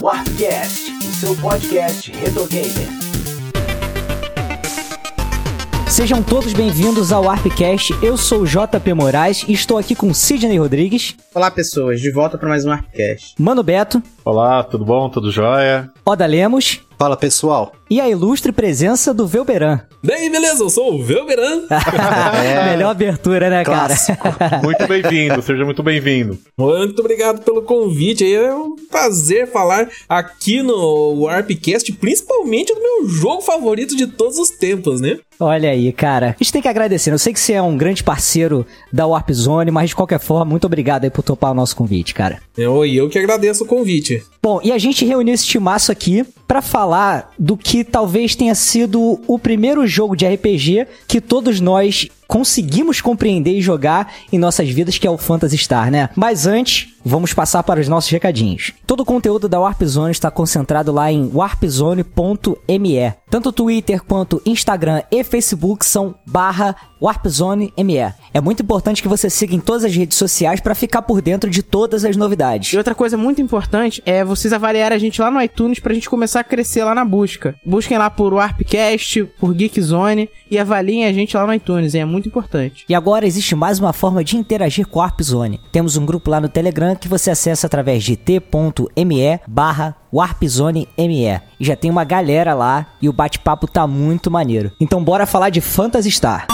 Warpcast, o seu podcast retro gamer. Sejam todos bem-vindos ao Warpcast. Eu sou o JP Moraes e estou aqui com Sidney Rodrigues, Olá, pessoas, de volta para mais um Arpcast. Mano Beto, Olá, tudo bom? Tudo jóia? Oda Lemos Fala pessoal. E a ilustre presença do Velberan. Daí, beleza, eu sou o Velberan. Melhor abertura, né, cara? Muito bem-vindo, seja muito bem-vindo. Muito obrigado pelo convite. É um prazer falar aqui no Warpcast, principalmente do meu jogo favorito de todos os tempos, né? Olha aí, cara. A gente tem que agradecer. Eu sei que você é um grande parceiro da Warp Zone, mas de qualquer forma, muito obrigado aí por topar o nosso convite, cara. Eu, e eu que agradeço o convite. Bom, e a gente reuniu esse timaço aqui pra falar do que talvez tenha sido o primeiro jogo de RPG que todos nós conseguimos compreender e jogar em nossas vidas, que é o Phantasy Star, né? Mas antes, vamos passar para os nossos recadinhos. Todo o conteúdo da Warp Zone está concentrado lá em warpzone.me. Tanto Twitter quanto Instagram e Facebook são barra warpzone.me. É muito importante que você siga em todas as redes sociais para ficar por dentro de todas as novidades. E outra coisa muito importante é vocês avaliarem a gente lá no iTunes pra gente começar a crescer lá na busca. Busquem lá por Warpcast, por Geekzone e avaliem a gente lá no iTunes, hein? é muito importante. E agora existe mais uma forma de interagir com a Warp Zone. Temos um grupo lá no Telegram que você acessa através de t.me barra warpzone.me. E já tem uma galera lá e o bate-papo tá muito maneiro. Então bora falar de Phantasy Star.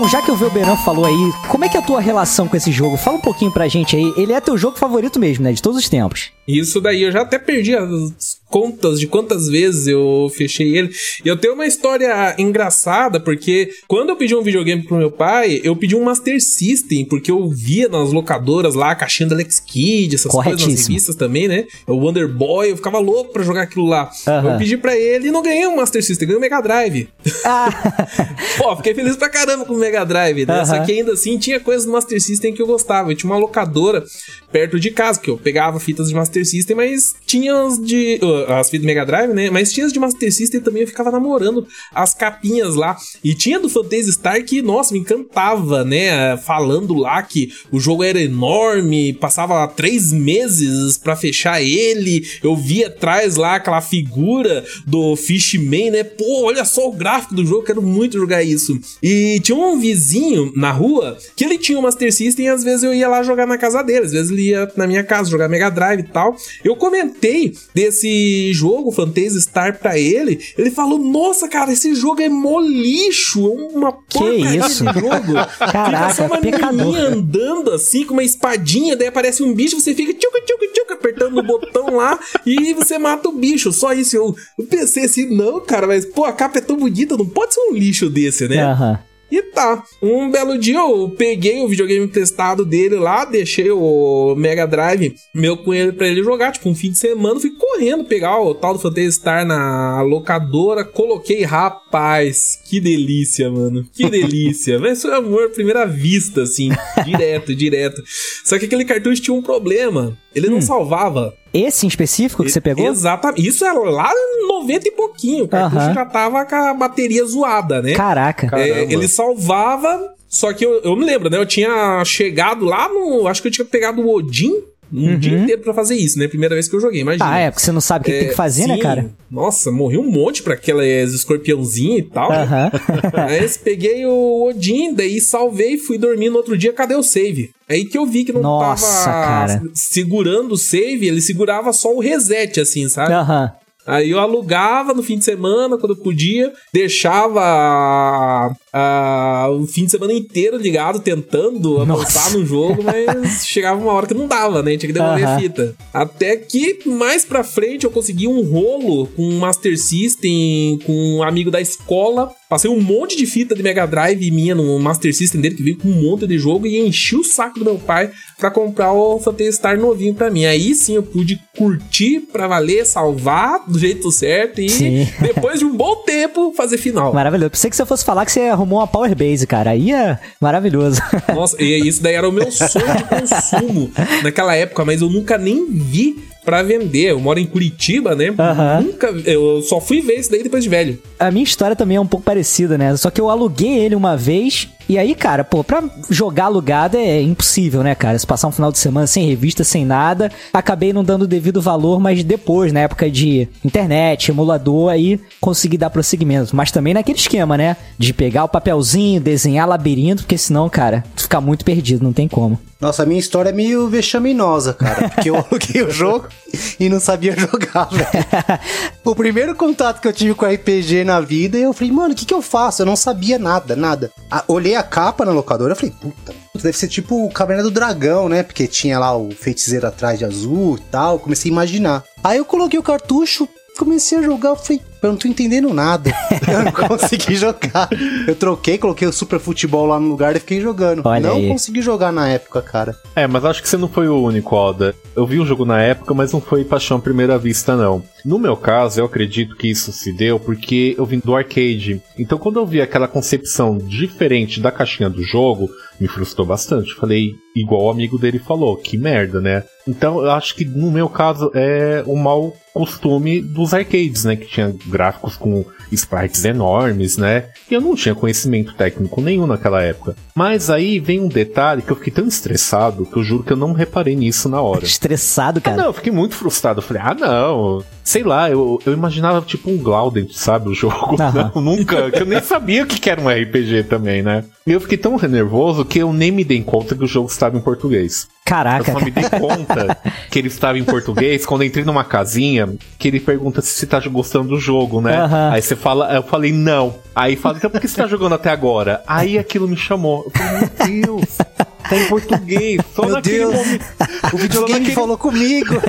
Bom, já que o Velberan falou aí, como é que é a tua relação com esse jogo? Fala um pouquinho pra gente aí. Ele é teu jogo favorito mesmo, né? De todos os tempos. Isso daí, eu já até perdi as contas de quantas vezes eu fechei ele. E eu tenho uma história engraçada, porque quando eu pedi um videogame pro meu pai, eu pedi um Master System, porque eu via nas locadoras lá, a caixinha do Alex Kidd, essas coisas nas revistas também, né? O Wonder Boy, eu ficava louco pra jogar aquilo lá. Aham. Eu pedi pra ele e não ganhei um Master System, ganhei um Mega Drive. Ah, Pô, fiquei feliz pra caramba com o Mega Drive, né? Aham. Só que ainda assim tinha coisas do Master System que eu gostava. Eu tinha uma locadora perto de casa, que eu pegava fitas de Master System, mas tinha as de. uh, as fitas Mega Drive, né? Mas tinha as de Master System também, eu ficava namorando as capinhas lá. E tinha do Phantasy Star que, nossa, me encantava, né? Falando lá que o jogo era enorme, passava três meses pra fechar ele. Eu via atrás lá aquela figura do Fishman, né? Pô, olha só o gráfico do jogo, quero muito jogar isso. E tinha um vizinho na rua que ele tinha o Master System e às vezes eu ia lá jogar na casa dele, às vezes ele ia na minha casa jogar Mega Drive e tal. Eu comentei desse jogo, Phantasy Star, pra ele. Ele falou: Nossa, cara, esse jogo é mó lixo, é uma porcaria isso? de jogo. Caraca, fica só uma pecador. menininha andando assim com uma espadinha, daí aparece um bicho, você fica tchuca, tchuca, tchuca, apertando o botão lá e você mata o bicho. Só isso. Eu, eu pensei assim, não, cara, mas pô, a capa é tão bonita, não pode ser um lixo desse, né? aham. E tá. Um belo dia eu peguei o videogame emprestado dele lá, deixei o Mega Drive meu com ele pra ele jogar, tipo, um fim de semana, fui correndo pegar o tal do Phantasy Star na locadora, coloquei, rapaz, que delícia, mano. Que delícia. Mas foi amor à primeira vista, assim, direto, direto. Só que aquele cartucho tinha um problema. Ele não salvava. Esse em específico que você pegou? Exatamente. Isso era lá em 90 e pouquinho. O cartucho já tava com a bateria zoada, né? Caraca. É, ele salvava, só que eu, eu me lembro, né? Eu tinha chegado lá no. Acho que eu tinha pegado o Odin um dia inteiro pra fazer isso, né? Primeira vez que eu joguei, imagina. Ah, é, porque você não sabe o que tem que fazer, né, sim. cara? Nossa, morri um monte pra aquelas escorpiãozinhas e tal. Aham. Aí peguei o Odin, daí salvei, fui dormir no outro dia, cadê o save? Aí que eu vi que não Nossa, tava cara. segurando o save, ele segurava só o reset, assim, sabe? Aham. Aí eu alugava no fim de semana, quando eu podia, deixava ah, o fim de semana inteiro ligado, tentando avançar no jogo, mas chegava uma hora que não dava, né? Tinha que devolver a fita. Até que mais pra frente eu consegui um rolo com um Master System, com um amigo da escola. Passei um monte de fita de Mega Drive minha no Master System dele, que veio com um monte de jogo, e enchi o saco do meu pai pra comprar o Phantasy Star novinho pra mim. Aí sim eu pude curtir pra valer, salvar do jeito certo e Sim. depois de um bom tempo fazer final. Maravilhoso. Pensei que você fosse falar que você arrumou uma Power Base, cara. Aí é maravilhoso. Nossa, e isso daí era o meu sonho de consumo naquela época, mas eu nunca nem vi pra vender. Eu moro em Curitiba, né? Aham. Nunca. Eu só fui ver isso daí depois de velho. A minha história também é um pouco parecida, né? Só que eu aluguei ele uma vez. E aí, cara, pô, pra jogar alugado é impossível, né, cara? Se passar um final de semana sem revista, sem nada, acabei não dando o devido valor, mas depois, na época de internet, emulador, aí consegui dar prosseguimento. Mas também naquele esquema, né? De pegar o papelzinho, desenhar labirinto, porque senão, cara, tu fica muito perdido, não tem como. Nossa, a minha história é meio vexaminosa, cara. Porque eu aluguei o jogo e não sabia jogar, velho. O primeiro contato que eu tive com RPG na vida, eu falei, mano, o que, que eu faço? Eu não sabia nada, nada. Ah, olhei a capa na locadora, eu falei, puta, deve ser tipo o Caverna do Dragão, né? Porque tinha lá o feiticeiro atrás de azul e tal. Comecei a imaginar. Aí eu coloquei o cartucho, comecei a jogar, eu falei, eu não tô entendendo nada. Eu não consegui jogar. Eu troquei, coloquei o Super Futebol lá no lugar e fiquei jogando. Olha não aí. consegui jogar na época, cara. É, mas acho que você não foi o único, Oda. Eu vi o jogo na época, mas não foi paixão à primeira vista, não. No meu caso, eu acredito que isso se deu porque eu vim do arcade. Então, quando eu vi aquela concepção diferente da caixinha do jogo, me frustrou bastante. Falei, igual o amigo dele falou, que merda, né? Então, eu acho que no meu caso é o mau costume dos arcades, né? Que tinha gráficos com sprites enormes, né? E eu não tinha conhecimento técnico nenhum naquela época. Mas aí vem um detalhe que eu fiquei tão estressado que eu juro que eu não reparei nisso na hora. Estressado, Ah, cara. não, eu fiquei muito frustrado. Eu falei, ah, não. Sei lá, eu, eu imaginava tipo um Glaudent, sabe? O jogo. Aham. Não, nunca. Que eu nem sabia o que era um RPG também, né? E eu fiquei tão nervoso que eu nem me dei conta que o jogo estava em português. Eu Caraca, só me dei conta que ele estava em português quando eu entrei numa casinha que ele pergunta se você tá gostando do jogo, né? Aham. Aí você fala, eu falei, não. Aí fala, então por que você tá jogando até agora? Aí aquilo me chamou. Eu falei, meu Deus, tá em português. Só Meu naquele Deus. momento. O videogame naquele- falou comigo.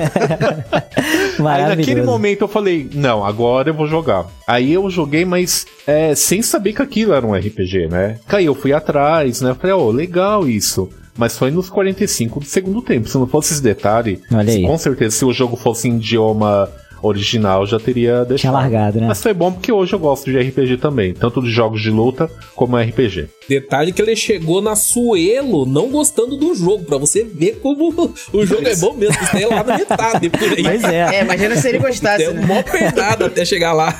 Aí maravilhoso. naquele momento eu falei, não, agora eu vou jogar. Aí eu joguei, mas é, sem saber que aquilo era um RPG, né? Aí eu fui atrás, né? Eu falei, ó, legal isso. Mas foi nos 45 do segundo tempo. Se não fosse esse detalhe, Olha aí. com certeza se o jogo fosse em idioma original, já teria deixado. Tinha largado, né? Mas foi bom porque hoje eu gosto de RPG também, tanto de jogos de luta como RPG. Detalhe que ele chegou na Suelo não gostando do jogo, pra você ver como o jogo é bom mesmo. Daí é lá na metade por aí. Pois é. É, imagina se ele gostasse, Tem né? mó pernada até chegar lá.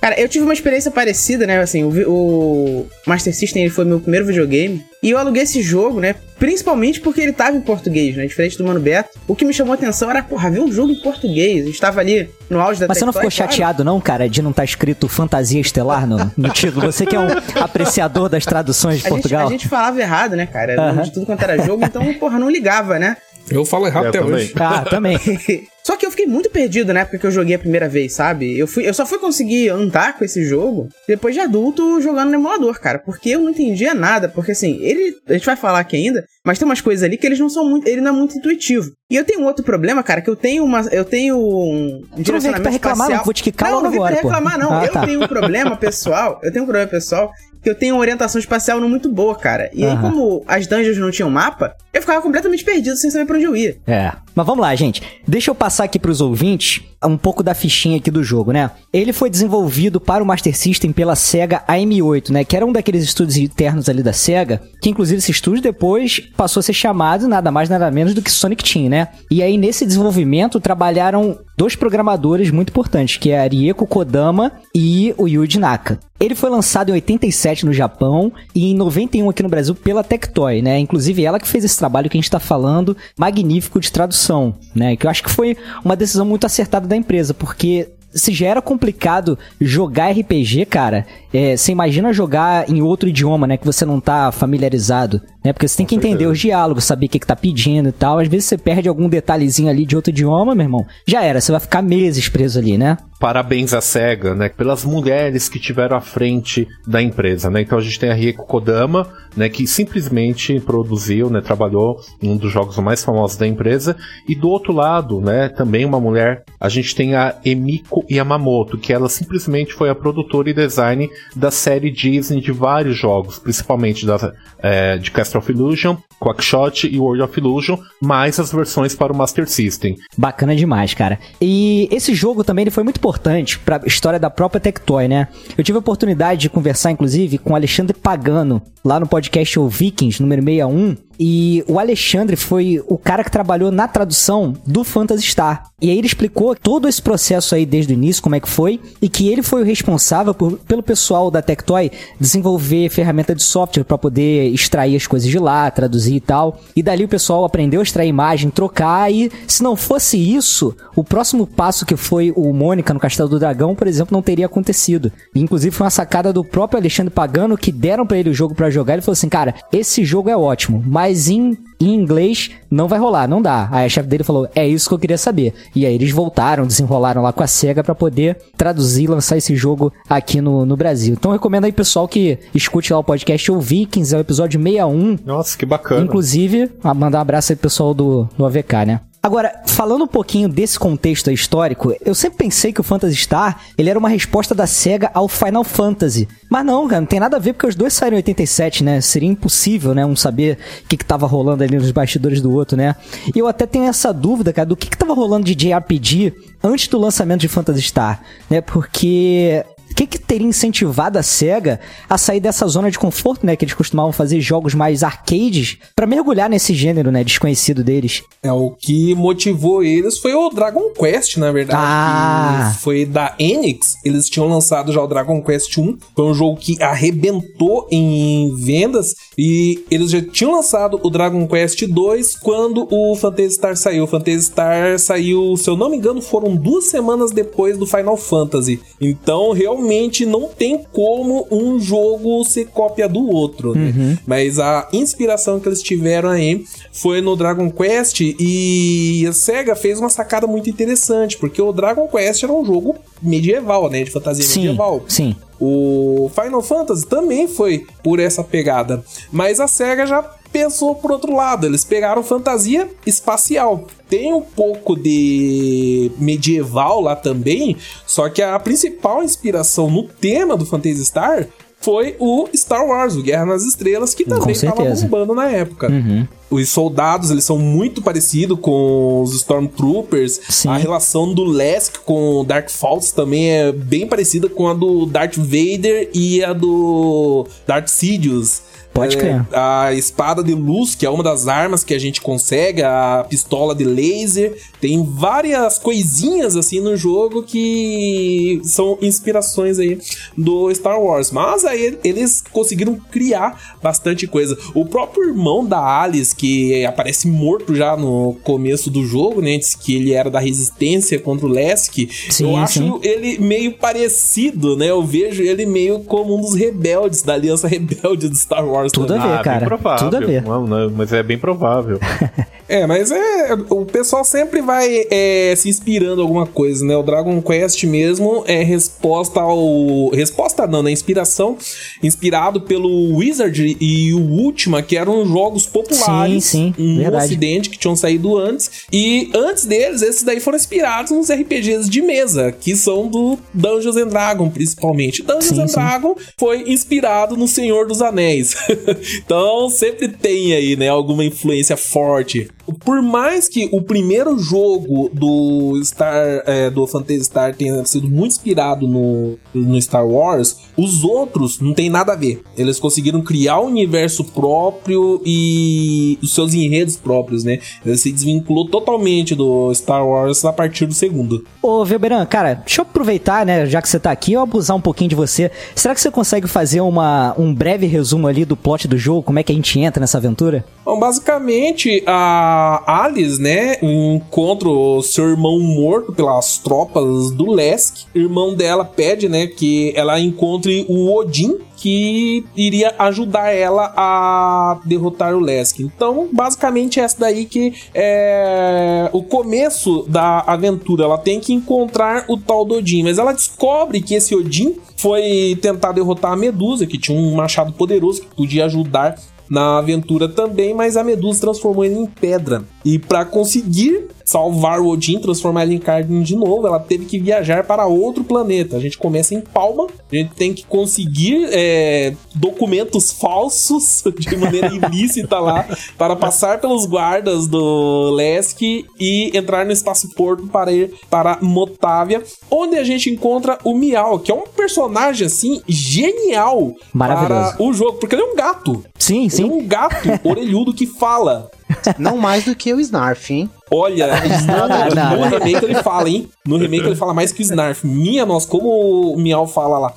Cara, eu tive uma experiência parecida, né? Assim, o, o Master System ele foi meu primeiro videogame. E eu aluguei esse jogo, né? Principalmente porque ele tava em português, né? Diferente do Mano Beto. O que me chamou a atenção era, porra, ver um jogo em português. A gente tava ali no auge da Mas você não ficou claro. chateado, não, cara, de não estar escrito Fantasia Estelar no, no título? Você que é um apreciador das traduções de A gente, Portugal. a gente falava errado, né, cara? Aham. De tudo quanto era jogo, então, porra, não ligava, né? Eu falo errado Eu até também. hoje. Ah, também. Só que eu fiquei muito perdido na época que eu joguei a primeira vez, sabe? Eu, fui, eu só fui conseguir andar com esse jogo depois de adulto jogando no emulador, cara. Porque eu não entendia nada. Porque assim, ele. A gente vai falar aqui ainda, mas tem umas coisas ali que eles não são muito. Ele não é muito intuitivo. E eu tenho um outro problema, cara, que eu tenho uma. Eu tenho um. não aqui pra reclamar, não, que vou te quicar não, não vim pra agora, reclamar, não. Ah, eu tá. tenho um problema pessoal. Eu tenho um problema pessoal que eu tenho uma orientação espacial não muito boa, cara. E aí, Aham. como as dungeons não tinham mapa, eu ficava completamente perdido sem saber pra onde eu ia. É. Mas vamos lá, gente. Deixa eu passar aqui pros ouvintes um pouco da fichinha aqui do jogo, né? Ele foi desenvolvido para o Master System pela Sega AM8, né? Que era um daqueles estúdios internos ali da Sega, que inclusive esse estúdio depois passou a ser chamado nada mais nada menos do que Sonic Team, né? E aí nesse desenvolvimento trabalharam dois programadores muito importantes, que é a Rieko Kodama e o Yuji Naka. Ele foi lançado em 87 no Japão e em 91 aqui no Brasil pela Tectoy, né? Inclusive ela que fez esse trabalho que a gente tá falando, magnífico de tradução, né? Que eu acho que foi uma decisão muito acertada da empresa, porque se já era complicado jogar RPG, cara, é, você imagina jogar em outro idioma, né? Que você não tá familiarizado, né? Porque você tem que entender os diálogos, saber o que, que tá pedindo e tal. Às vezes você perde algum detalhezinho ali de outro idioma, meu irmão. Já era, você vai ficar meses preso ali, né? Parabéns à SEGA, né? Pelas mulheres que tiveram à frente da empresa, né? Então a gente tem a Rieko Kodama, né? Que simplesmente produziu, né? Trabalhou em um dos jogos mais famosos da empresa. E do outro lado, né? Também uma mulher. A gente tem a Emiko Yamamoto, que ela simplesmente foi a produtora e design da série Disney de vários jogos, principalmente da, é, de Castle of Illusion, Quackshot e World of Illusion, mais as versões para o Master System. Bacana demais, cara. E esse jogo também ele foi muito importante pra história da própria Tectoy, né? Eu tive a oportunidade de conversar, inclusive, com Alexandre Pagano, lá no podcast O Vikings, número 61. E o Alexandre foi o cara que trabalhou na tradução do Phantasy Star. E aí ele explicou todo esse processo aí desde o início, como é que foi, e que ele foi o responsável por, pelo pessoal da Tectoy desenvolver ferramenta de software para poder extrair as coisas de lá, traduzir e tal. E dali o pessoal aprendeu a extrair imagem, trocar, e se não fosse isso, o próximo passo que foi o Mônica no Castelo do Dragão, por exemplo, não teria acontecido. E, inclusive foi uma sacada do próprio Alexandre Pagano que deram para ele o jogo para jogar. Ele falou assim: "Cara, esse jogo é ótimo, mas em em inglês não vai rolar, não dá. Aí a chefe dele falou: "É isso que eu queria saber". E aí eles voltaram, desenrolaram lá com a Sega para poder traduzir e lançar esse jogo aqui no, no Brasil. Então recomendo aí pessoal que escute lá o podcast ou Vikings, é o episódio 61. Nossa, que bacana. Inclusive, mandar um abraço aí pro pessoal do, do AVK, né? Agora, falando um pouquinho desse contexto histórico, eu sempre pensei que o Phantasy Star ele era uma resposta da SEGA ao Final Fantasy. Mas não, cara, não tem nada a ver porque os dois saíram em 87, né? Seria impossível, né? Um saber o que, que tava rolando ali nos bastidores do outro, né? E eu até tenho essa dúvida, cara, do que, que tava rolando de JRPG antes do lançamento de Phantasy Star, né? Porque que, que teria incentivado a SEGA a sair dessa zona de conforto, né? Que eles costumavam fazer jogos mais arcades para mergulhar nesse gênero, né? Desconhecido deles. É, o que motivou eles foi o Dragon Quest, na verdade. Ah. Que foi da Enix. Eles tinham lançado já o Dragon Quest 1. Foi um jogo que arrebentou em vendas. E eles já tinham lançado o Dragon Quest 2 quando o Phantasy Star saiu. O Phantasy Star saiu, se eu não me engano, foram duas semanas depois do Final Fantasy. Então, realmente não tem como um jogo ser cópia do outro, né? Mas a inspiração que eles tiveram aí foi no Dragon Quest e a SEGA fez uma sacada muito interessante, porque o Dragon Quest era um jogo medieval, né? De fantasia Sim, medieval. sim. O Final Fantasy também foi por essa pegada, mas a SEGA já pensou por outro lado, eles pegaram fantasia espacial. Tem um pouco de medieval lá também, só que a principal inspiração no tema do Phantasy Star foi o Star Wars, o Guerra nas Estrelas, que também estava bombando na época. Uhum. Os soldados, eles são muito parecidos com os Stormtroopers. Sim. A relação do Lesk com o Dark Falls também é bem parecida com a do Darth Vader e a do Darth Sidious. Pode É, crer. A espada de luz, que é uma das armas que a gente consegue, a pistola de laser. Tem várias coisinhas assim no jogo que são inspirações aí do Star Wars. Mas aí eles conseguiram criar bastante coisa. O próprio irmão da Alice, que aparece morto já no começo do jogo, né? Diz que ele era da resistência contra o Lesk. Sim, Eu acho sim. ele meio parecido, né? Eu vejo ele meio como um dos rebeldes, da aliança rebelde do Star Wars. Tudo a também. ver, Ah, bem cara. provável. Tudo a ver. Não, não, mas é bem provável. É, mas é. O pessoal sempre vai é, se inspirando em alguma coisa, né? O Dragon Quest mesmo é resposta ao. Resposta não, né? Inspiração. Inspirado pelo Wizard e o Ultima, que eram jogos populares Sim, sim, no verdade. ocidente, que tinham saído antes. E antes deles, esses daí foram inspirados nos RPGs de mesa, que são do Dungeons and Dragons, principalmente. Dungeons Sim, and sim. Dragon foi inspirado no Senhor dos Anéis. então sempre tem aí, né, alguma influência forte. Por mais que o primeiro jogo do Star, é, do Phantasy Star tenha sido muito inspirado no, no Star Wars, os outros não tem nada a ver. Eles conseguiram criar um universo próprio e os seus enredos próprios, né? Ele se desvinculou totalmente do Star Wars a partir do segundo. Ô, Velberan, cara, deixa eu aproveitar, né, já que você tá aqui, eu abusar um pouquinho de você. Será que você consegue fazer uma, um breve resumo ali do plot do jogo? Como é que a gente entra nessa aventura? Bom, basicamente, a Alice, né, encontra o seu irmão morto pelas tropas do Lesk. O irmão dela pede, né, que ela encontre o Odin, que iria ajudar ela a derrotar o Lesk. Então, basicamente, essa daí que é o começo da aventura. Ela tem que encontrar o tal do Odin, mas ela descobre que esse Odin foi tentar derrotar a Medusa, que tinha um machado poderoso que podia ajudar na aventura também, mas a Medusa transformou ele em pedra. E para conseguir salvar o Odin, transformar ele em carne de novo, ela teve que viajar para outro planeta. A gente começa em Palma, a gente tem que conseguir é, documentos falsos de maneira ilícita lá para passar pelos guardas do Lesk e entrar no espaço porto para ir para Motávia, onde a gente encontra o Miau, que é um personagem assim genial Maravilhoso. para o jogo, porque ele é um gato. Sim, Ele é sim. um gato orelhudo que fala. Não mais do que o Snarf, hein? Olha, Não, não, não, no remake ele fala, hein? No remake ele fala mais que o Snarf. Minha nossa, como o Miau fala lá.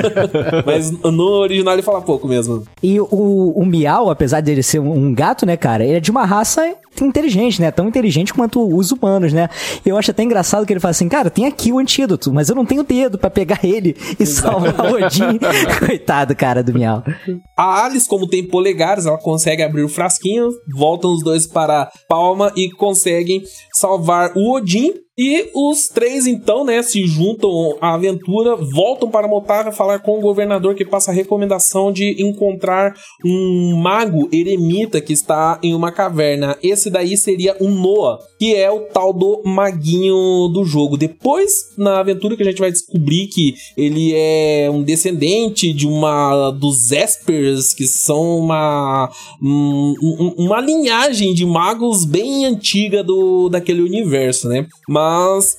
Mas no original ele fala pouco mesmo. E o, o Miau, apesar dele ser um, gato, né, cara, ele é de uma raça inteligente, né? Tão inteligente quanto os humanos, né? Eu acho até engraçado que ele fala assim, cara, tem aqui o antídoto, mas eu não tenho dedo pra pegar ele e salvar o Odin. Coitado, cara, do Miau. A Alice, como tem polegares, ela consegue abrir o frasquinho, voltam os dois para Palma e conseguem salvar o Odin. E os três, então, né, se juntam à aventura, voltam para Motávia falar com o governador que passa a recomendação de encontrar um mago eremita que está em uma caverna. Esse daí seria um Noah, que é o tal do maguinho do jogo. Depois, na aventura, que a gente vai descobrir que ele é um descendente de uma dos Espers, que são uma, um- um- uma linhagem de magos bem antiga do, daquele universo, né? Mas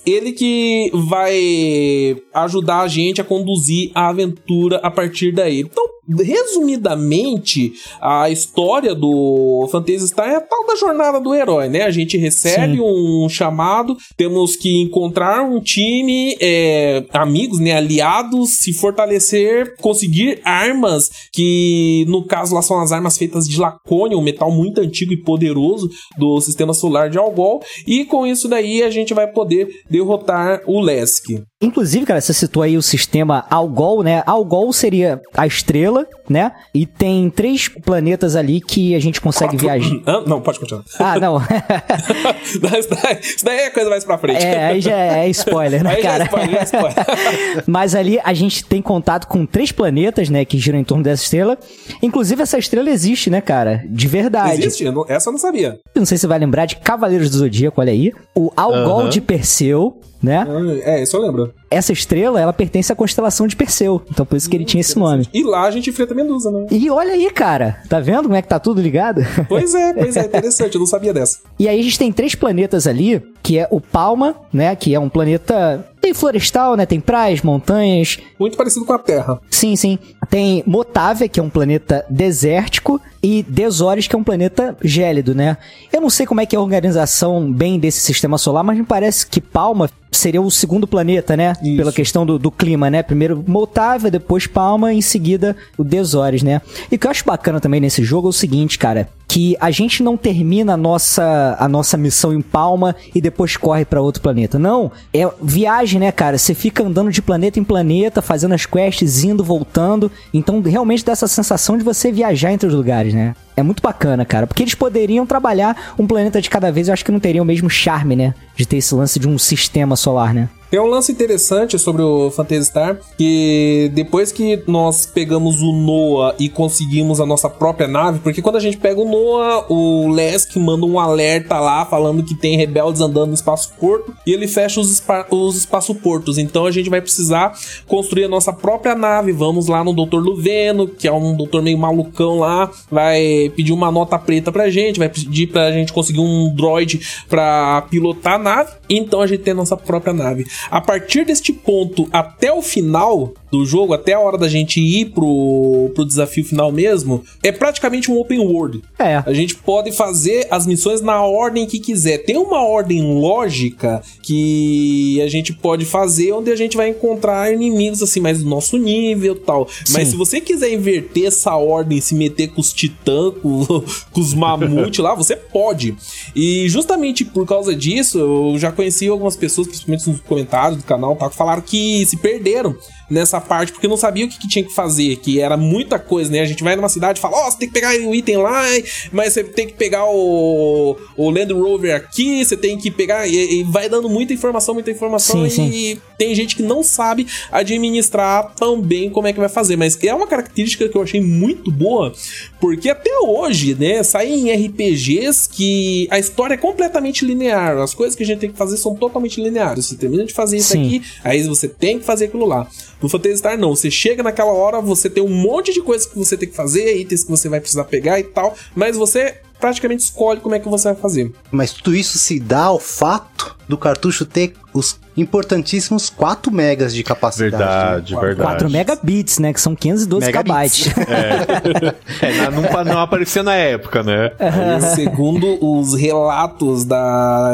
ele que vai ajudar a gente a conduzir a aventura a partir daí. Então, resumidamente, a história do Phantasy Star é a tal da jornada do herói, né? A gente recebe um chamado, temos que encontrar um time, é, amigos, né? Aliados, se fortalecer, conseguir armas, que no caso lá são as armas feitas de lacônio, um metal muito antigo e poderoso do sistema solar de Algol, e com isso daí a gente vai poder derrotar o Lesk. Inclusive, cara, você citou aí o sistema Algol, né? Algol seria a estrela, né? E tem três planetas ali que a gente consegue viajar. Ah, não, pode continuar. Ah, não. isso, daí, isso daí é coisa mais pra frente. É, aí já é spoiler, né, Aí já é cara? spoiler, já é spoiler. Mas ali a gente tem contato com três planetas, né, que giram em torno dessa estrela. Inclusive, essa estrela existe, né, cara? De verdade. Existe? Essa eu não sabia. Não sei se você vai lembrar de Cavaleiros do Zodíaco, olha aí. O Algol Aham. de Perseu, né? Ah, É, isso eu lembro. Essa estrela, ela pertence à constelação de Perseu. Então por isso que ele tinha esse nome. E lá a gente enfrenta a Medusa, né? E olha aí, cara. Tá vendo como é que tá tudo ligado? Pois é, pois é, interessante, eu não sabia dessa. E aí a gente tem três planetas ali, que é o Palma, né? Que é um planeta bem florestal, né? Tem praias, montanhas. Muito parecido com a Terra. Sim, sim. Tem Motávia, que é um planeta desértico, e Desores, que é um planeta gélido, né? Eu não sei como é que é a organização bem desse sistema solar, mas me parece que Palma seria o segundo planeta, né? Isso. Pela questão do, do clima, né? Primeiro Motávia, depois Palma, em seguida o Desores, né? E o que eu acho bacana também nesse jogo é o seguinte, cara, que a gente não termina a nossa, a nossa missão em Palma e depois corre pra outro planeta. Não, é viagem, né, cara? Você fica andando de planeta em planeta, fazendo as quests, indo, voltando. Então, realmente dá essa sensação de você viajar entre os lugares, né? É muito bacana, cara, porque eles poderiam trabalhar um planeta de cada vez, eu acho que não teria o mesmo charme, né? De ter esse lance de um sistema solar, né? Tem um lance interessante sobre o Phantasy Star, que depois que nós pegamos o Noah e conseguimos a nossa própria nave, porque quando a gente pega o Noah, o Lesk manda um alerta lá falando que tem rebeldes andando no espaço-porto e ele fecha os, espa os espaço-portos. Então a gente vai precisar construir a nossa própria nave. Vamos lá no Dr. Luveno, que é um doutor meio malucão lá, vai pedir uma nota preta pra gente, vai pedir pra gente conseguir um droid pra pilotar a nave. Então a gente tem a nossa própria nave. A partir deste ponto até o final do jogo, até a hora da gente ir pro, pro desafio final mesmo, é praticamente um open world. É. A gente pode fazer as missões na ordem que quiser. Tem uma ordem lógica que a gente pode fazer, onde a gente vai encontrar inimigos assim mais do nosso nível tal. Mas Sim. se você quiser inverter essa ordem, se meter com os titãs, com, com os mamute lá, você pode. E justamente por causa disso, eu já conheci algumas pessoas, principalmente nos comentários do canal, tá, que falaram que se perderam nessa parte porque não sabia o que, que tinha que fazer, que era muita coisa, né? A gente vai numa cidade e fala, ó, você tem que pegar o item lá, mas você tem que pegar o, o Land Rover aqui, você tem que pegar. E, e vai dando muita informação, muita informação, Sim, e tem gente que não sabe administrar tão bem como é que vai fazer. Mas é uma característica que eu achei muito boa, porque até hoje, né, saem RPGs que a história é completamente linear. As coisas que a gente tem que fazer são totalmente lineares. Você termina de fazer isso Sim. aqui, aí você tem que fazer aquilo lá. No Phantasy Star, não. Você chega naquela hora, você tem um monte de coisas que você tem que fazer, itens que você vai precisar pegar e tal, mas você praticamente escolhe como é que você vai fazer. Mas tudo isso se dá ao fato do cartucho ter os importantíssimos 4 megas de capacidade. Verdade, verdade. 4 megabits, né? Que são 512 Megabits. KB. É, não, não aparecia na época, né? Aí, segundo os relatos da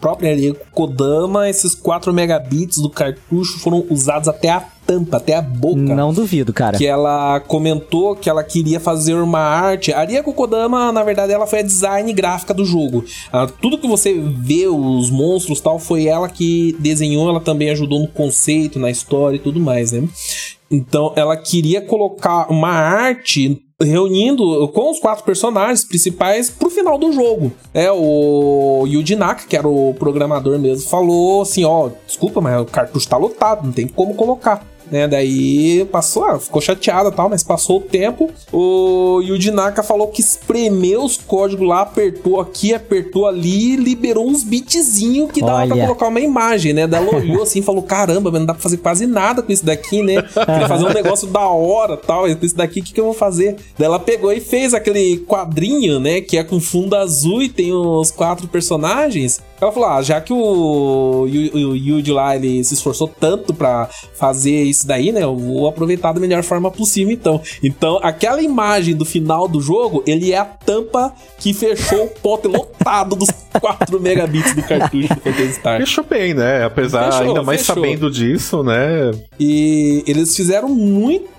própria Rieko Kodama, esses 4 megabits do cartucho foram usados até a tampa, até a boca. Não duvido, cara. Que ela comentou que ela queria fazer uma arte. A Rieko Kodama, na verdade, ela foi a design gráfica do jogo. Ah, tudo que você vê, os monstros e tal, foi ela que desenhou, ela também ajudou no conceito, na história e tudo mais, né? Então ela queria colocar uma arte reunindo com os quatro personagens principais pro final do jogo. É, o Yuji Naka, que era o programador mesmo, falou assim, ó, desculpa, mas o cartucho tá lotado, não tem como colocar. Né, daí passou, ah, ficou chateada tal, mas passou o tempo. O Yuji Naka falou que espremeu os códigos lá, apertou aqui, apertou ali, liberou uns bitzinhos que dava pra Olha. colocar uma imagem, né? Daí ela olhou assim e falou: caramba, mas não dá pra fazer quase nada com isso daqui, né? Queria fazer um negócio da hora tal. Com isso daqui, o que, que eu vou fazer? Daí ela pegou e fez aquele quadrinho, né? Que é com fundo azul e tem os quatro personagens. Ela falou: ah, já que o, o Yuji lá ele se esforçou tanto pra fazer isso daí, né? Eu vou aproveitar da melhor forma possível, então. Então, aquela imagem do final do jogo, ele é a tampa que fechou o pote lotado dos 4 megabits do cartucho do Phantasy Star. Fechou bem, né? Apesar, Fechou, ainda mais fechou. sabendo disso, né? E eles fizeram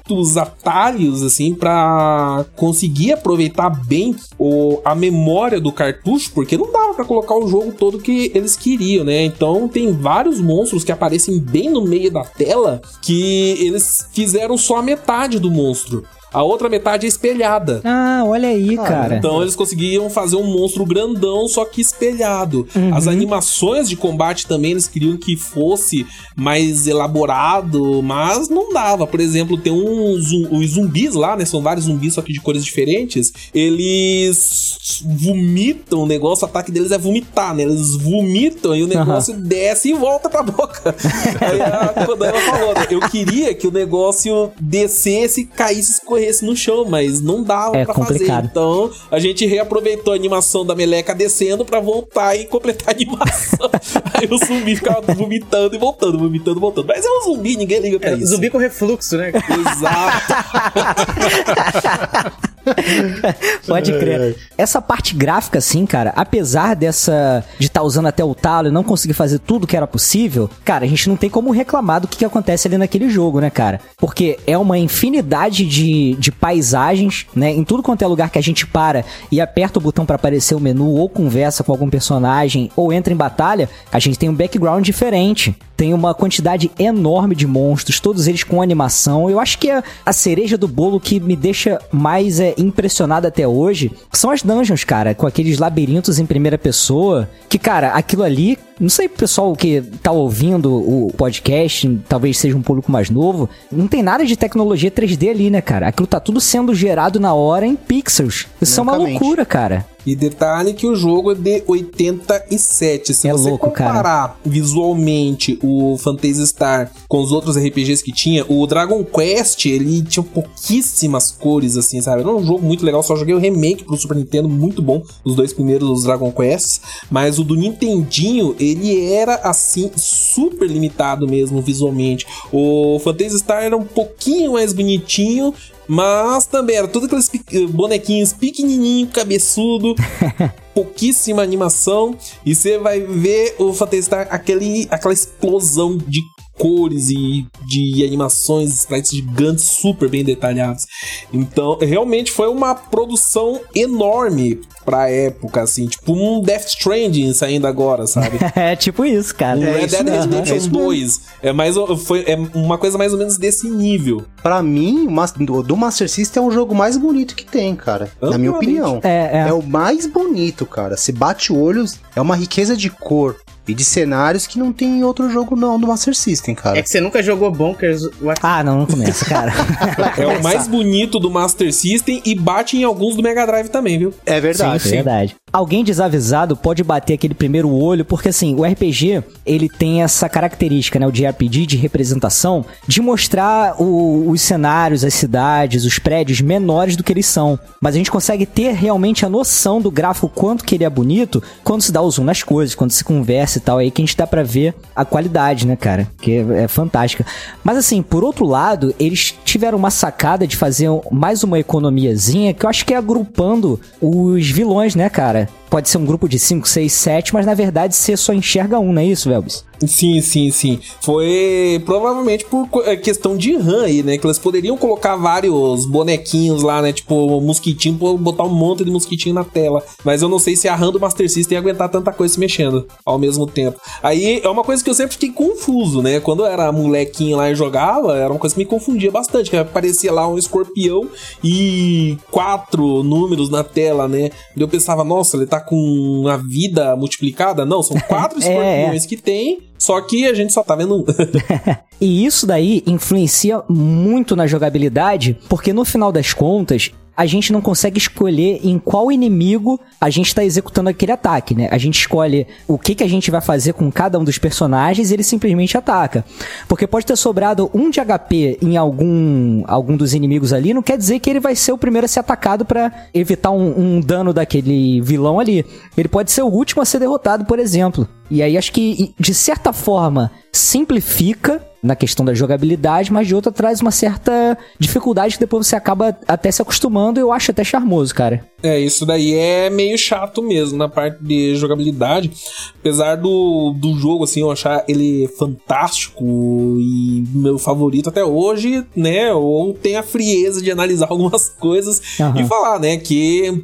muitos atalhos assim pra conseguir aproveitar bem o, a memória do cartucho, porque não dava pra colocar o jogo todo que eles queriam, né? Então tem vários monstros que aparecem bem no meio da tela que eles fizeram só a metade do monstro. A outra metade é espelhada. Ah, olha aí, Ah, cara. Então eles conseguiam fazer um monstro grandão, só que espelhado. As animações de combate também eles queriam que fosse mais elaborado, mas não dava. Por exemplo, tem um zum- os zumbis lá, né? São vários zumbis, só que de cores diferentes. Eles vomitam o negócio, o ataque deles é vomitar, né? Eles vomitam e o negócio desce e volta pra boca. Aí a Kodama falou, né? Eu queria que o negócio descesse, caísse, escorresse no chão, mas não dava É pra complicado. fazer. Então a gente reaproveitou a animação da meleca descendo pra voltar e completar a animação. Aí o zumbi ficava vomitando e voltando, vomitando e voltando. Mas é um zumbi, ninguém liga pra É, isso. zumbi com refluxo, né? Exato. Pode crer. Essa parte gráfica, assim, cara, apesar dessa. de estar usando até o talo e não conseguir fazer tudo que era possível, cara, a gente não tem como reclamar do que, que acontece ali naquele jogo, né, cara? Porque é uma infinidade de, de paisagens, né? Em tudo quanto é lugar que a gente para e aperta o botão pra aparecer o menu, ou conversa com algum personagem, ou entra em batalha, a gente tem um background diferente. Tem uma quantidade enorme de monstros, todos eles com animação. Eu acho que a, a cereja do bolo que me deixa mais é, impressionado até hoje são as dungeons, cara, com aqueles labirintos em primeira pessoa. Que, cara, aquilo ali. Não sei, pessoal que tá ouvindo o podcast, talvez seja um público mais novo. Não tem nada de tecnologia 3D ali, né, cara? Aquilo tá tudo sendo gerado na hora em pixels. Isso é uma loucura, cara. E detalhe que o jogo é de 87. Se É você louco, cara. comparar visualmente o Phantasy Star com os outros RPGs que tinha, o Dragon Quest, ele tinha pouquíssimas cores, assim, sabe? Era um jogo muito legal, só joguei o remake pro Super Nintendo, muito bom, os dois primeiros dos Dragon Quests. Mas o do Nintendinho, ele era, assim, super limitado mesmo visualmente. O Phantasy Star era um pouquinho mais bonitinho, mas também era tudo aqueles pe- bonequinhos pequenininho, cabeçudo, pouquíssima animação. E você vai ver o Phantasy Star aquele aquela explosão de cores e de animações, sprites gigantes super bem detalhados. Então, realmente foi uma produção enorme pra época, assim, tipo um Death Stranding saindo agora, sabe? É tipo isso, cara. Um Red isso Dead Redemption é isso mesmo. 2. É, mais, foi, é uma coisa mais ou menos desse nível. Pra mim, do Master System é o jogo mais bonito que tem, cara. Na minha Amplamente. opinião. É, é. É o mais bonito, cara. Se bate o olho, é uma riqueza de cor. E de cenários que não tem em outro jogo não do Master System, cara. É que você nunca jogou Bonkers. What- Ah, não, não começa, cara. É o mais bonito do Master System e bate em alguns do Mega Drive também, viu? É verdade. Sim, verdade. Alguém desavisado pode bater aquele primeiro olho, porque assim, o RPG, ele tem essa característica, né, o JRPG de representação, de mostrar o- os cenários, as cidades, os prédios menores do que eles são. Mas a gente consegue ter realmente a noção do gráfico, quanto que ele é bonito, quando se dá o zoom nas coisas, quando se conversa e tal, aí que a gente dá pra ver a qualidade, né, cara? Que é, é fantástica. Mas assim, por outro lado, eles tiveram uma sacada de fazer mais uma economiazinha, que eu acho que é agrupando os vilões, né, cara? Pode ser um grupo de 5, 6, 7, mas na verdade você só enxerga um, não é isso, Velbis? Sim, sim, sim. Foi provavelmente por é, questão de RAM aí, né? Que eles poderiam colocar vários bonequinhos lá, né? Tipo, mosquitinho, botar um monte de mosquitinho na tela. Mas eu não sei se a RAM do Master System ia aguentar tanta coisa se mexendo ao mesmo tempo. Aí é uma coisa que eu sempre fiquei confuso, né? Quando eu era molequinho lá e jogava, era uma coisa que me confundia bastante. Que aparecia lá um escorpião e quatro números na tela, né? E eu pensava, nossa, ele tá com a vida multiplicada? Não, são quatro É, é. escorpiões que tem, só que a gente só tá vendo um. E isso daí influencia muito na jogabilidade, porque no final das contas, a gente não consegue escolher em qual inimigo a gente tá executando aquele ataque, né? A gente escolhe o que, que a gente vai fazer com cada um dos personagens e ele simplesmente ataca. Porque pode ter sobrado um de HP em algum, algum dos inimigos ali, não quer dizer que ele vai ser o primeiro a ser atacado pra evitar um, um dano daquele vilão ali. Ele pode ser o último a ser derrotado, por exemplo. E aí acho que, de certa forma, simplifica na questão da jogabilidade, mas de outra traz uma certa dificuldade que depois você acaba até se acostumando e eu acho até charmoso, cara. É, isso daí é meio chato mesmo na parte de jogabilidade. Apesar do, do jogo, assim, eu achar ele fantástico e meu favorito até hoje, né? Ou tem a frieza de analisar algumas coisas Aham. e falar, né? Que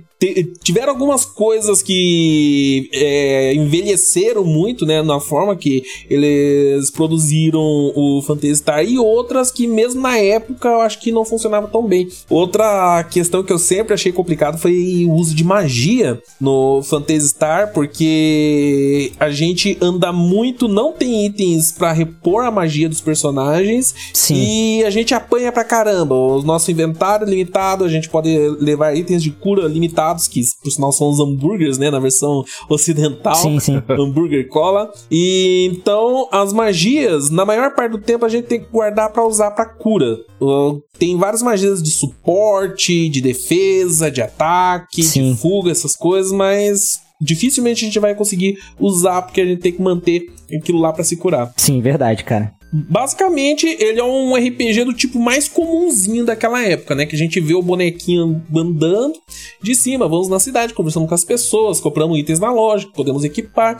tiveram algumas coisas que é, envelheceram muito, né? Na forma que eles produziram o Phantasy Star e outras que mesmo na época eu acho que não funcionava tão bem. Outra questão que eu sempre achei complicado foi o uso de magia no Phantasy Star, porque a gente anda muito, não tem itens pra repor a magia dos personagens Sim. e a gente apanha pra caramba. O nosso inventário é limitado, a gente pode levar itens de cura limitados, que por sinal são os hambúrgueres, né, na versão ocidental Sim, sim. hambúrguer cola. E então as magias, na maior parte do tempo a gente tem que guardar pra usar pra cura. Uh, Tem várias magias de suporte, de defesa, de ataque, Sim. de fuga, essas coisas, mas dificilmente a gente vai conseguir usar porque a gente tem que manter aquilo lá pra se curar. Sim, verdade, cara. Basicamente, ele é um RPG do tipo mais comumzinho daquela época, né? Que a gente vê o bonequinho andando de cima, vamos na cidade, conversando com as pessoas, compramos itens na loja, que podemos equipar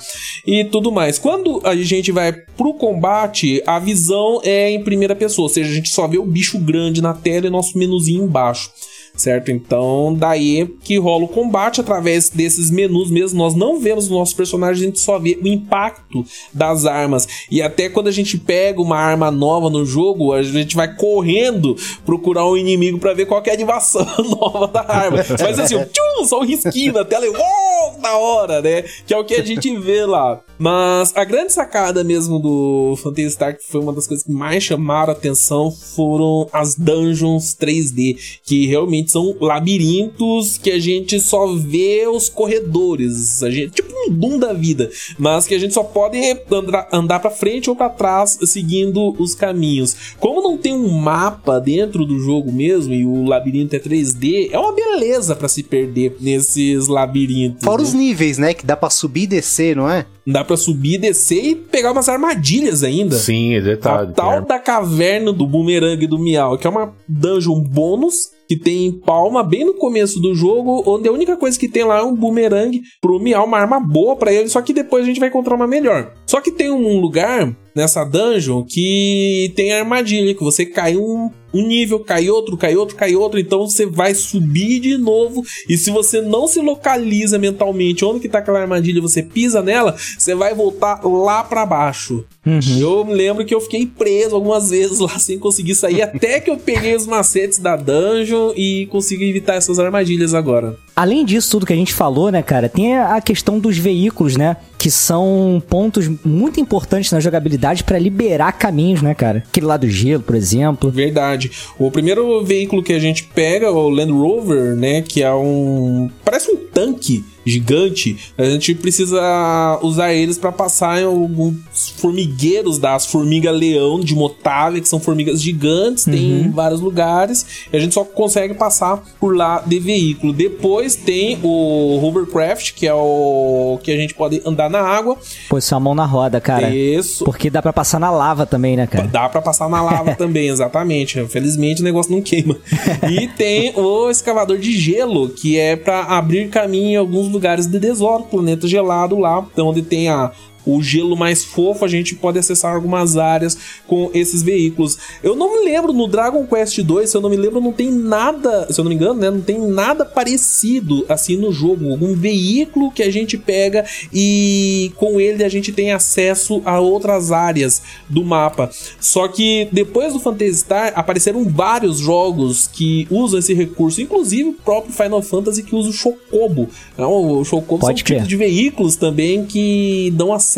e tudo mais. Quando a gente vai pro combate, a visão é em primeira pessoa, ou seja, a gente só vê o bicho grande na tela e nosso menuzinho embaixo. Certo? Então, daí que rola o combate através desses menus mesmo. Nós não vemos os nossos personagens, a gente só vê o impacto das armas. E até quando a gente pega uma arma nova no jogo, a gente vai correndo procurar um inimigo pra ver qual é a animação nova da arma. Mas assim, tchum, só um risquinho na tela e uou, da hora, né? Que é o que a gente vê lá. Mas a grande sacada mesmo do Phantasy Star, que foi uma das coisas que mais chamaram a atenção, foram as dungeons 3D, que realmente são labirintos que a gente só vê os corredores, a gente, tipo um Doom da vida, mas que a gente só pode andar, andar para frente ou para trás seguindo os caminhos. Como não tem um mapa dentro do jogo mesmo e o labirinto é 3D, é uma beleza para se perder nesses labirintos. Fora né? os níveis, né? Que dá pra subir e descer, não é? Dá pra subir, descer e pegar umas armadilhas ainda. Sim, é A detalhe. tal né? da caverna do Boomerang e do Miau, que é uma dungeon bônus que tem em palma bem no começo do jogo, onde a única coisa que tem lá é um boomerang pro Miau, uma arma boa pra ele, só que depois a gente vai encontrar uma melhor. Só que tem um lugar nessa dungeon que tem armadilha, que você cai um, um nível, cai outro, cai outro, cai outro, então você vai subir de novo. E se você não se localiza mentalmente onde que tá aquela armadilha, você pisa nela, você vai voltar lá para baixo. Uhum. Eu me lembro que eu fiquei preso algumas vezes lá sem conseguir sair, até que eu peguei os macetes da dungeon e consegui evitar essas armadilhas agora. Além disso tudo que a gente falou, né, cara, tem a questão dos veículos, né? Que são pontos muito importantes na jogabilidade para liberar caminhos, né, cara? Aquele lá do gelo, por exemplo. Verdade. O primeiro veículo que a gente pega, o Land Rover, né, que é um parece um tanque gigante, a gente precisa usar eles para passar em alguns formigueiros das formiga-leão de Motávia, que são formigas gigantes, tem em vários lugares, e a gente só consegue passar por lá de veículo. Depois tem o hovercraft, que é o que a gente pode andar na água. Posição a mão na roda, cara. Isso. Porque dá pra passar na lava também, né, cara? Dá pra passar na lava também, exatamente. Felizmente o negócio não queima. E tem o escavador de gelo, que é pra abrir caminho em alguns lugares de deserto, planeta gelado lá, onde tem a o gelo mais fofo, a gente pode acessar algumas áreas com esses veículos. Eu não me lembro no Dragon Quest 2, se eu não me lembro, não tem nada, se eu não me engano, né, não tem nada parecido assim no jogo, algum veículo que a gente pega e com ele a gente tem acesso a outras áreas do mapa. Só que depois do Phantasy Star apareceram vários jogos que usam esse recurso, inclusive o próprio Final Fantasy que usa o Chocobo. Não, o Chocobo Pode são tipos crer. de veículos também que dão acesso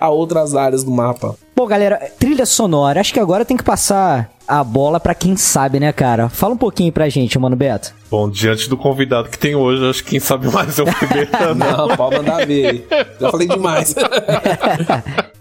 a outras áreas do mapa. Bom, galera, trilha sonora. Acho que agora tem que passar a bola pra quem sabe, né, cara? Fala um pouquinho pra gente, mano Beto. Bom, diante do convidado que tem hoje, acho que quem sabe mais é o primeiro. Não, pode mandar ver. Já falei demais.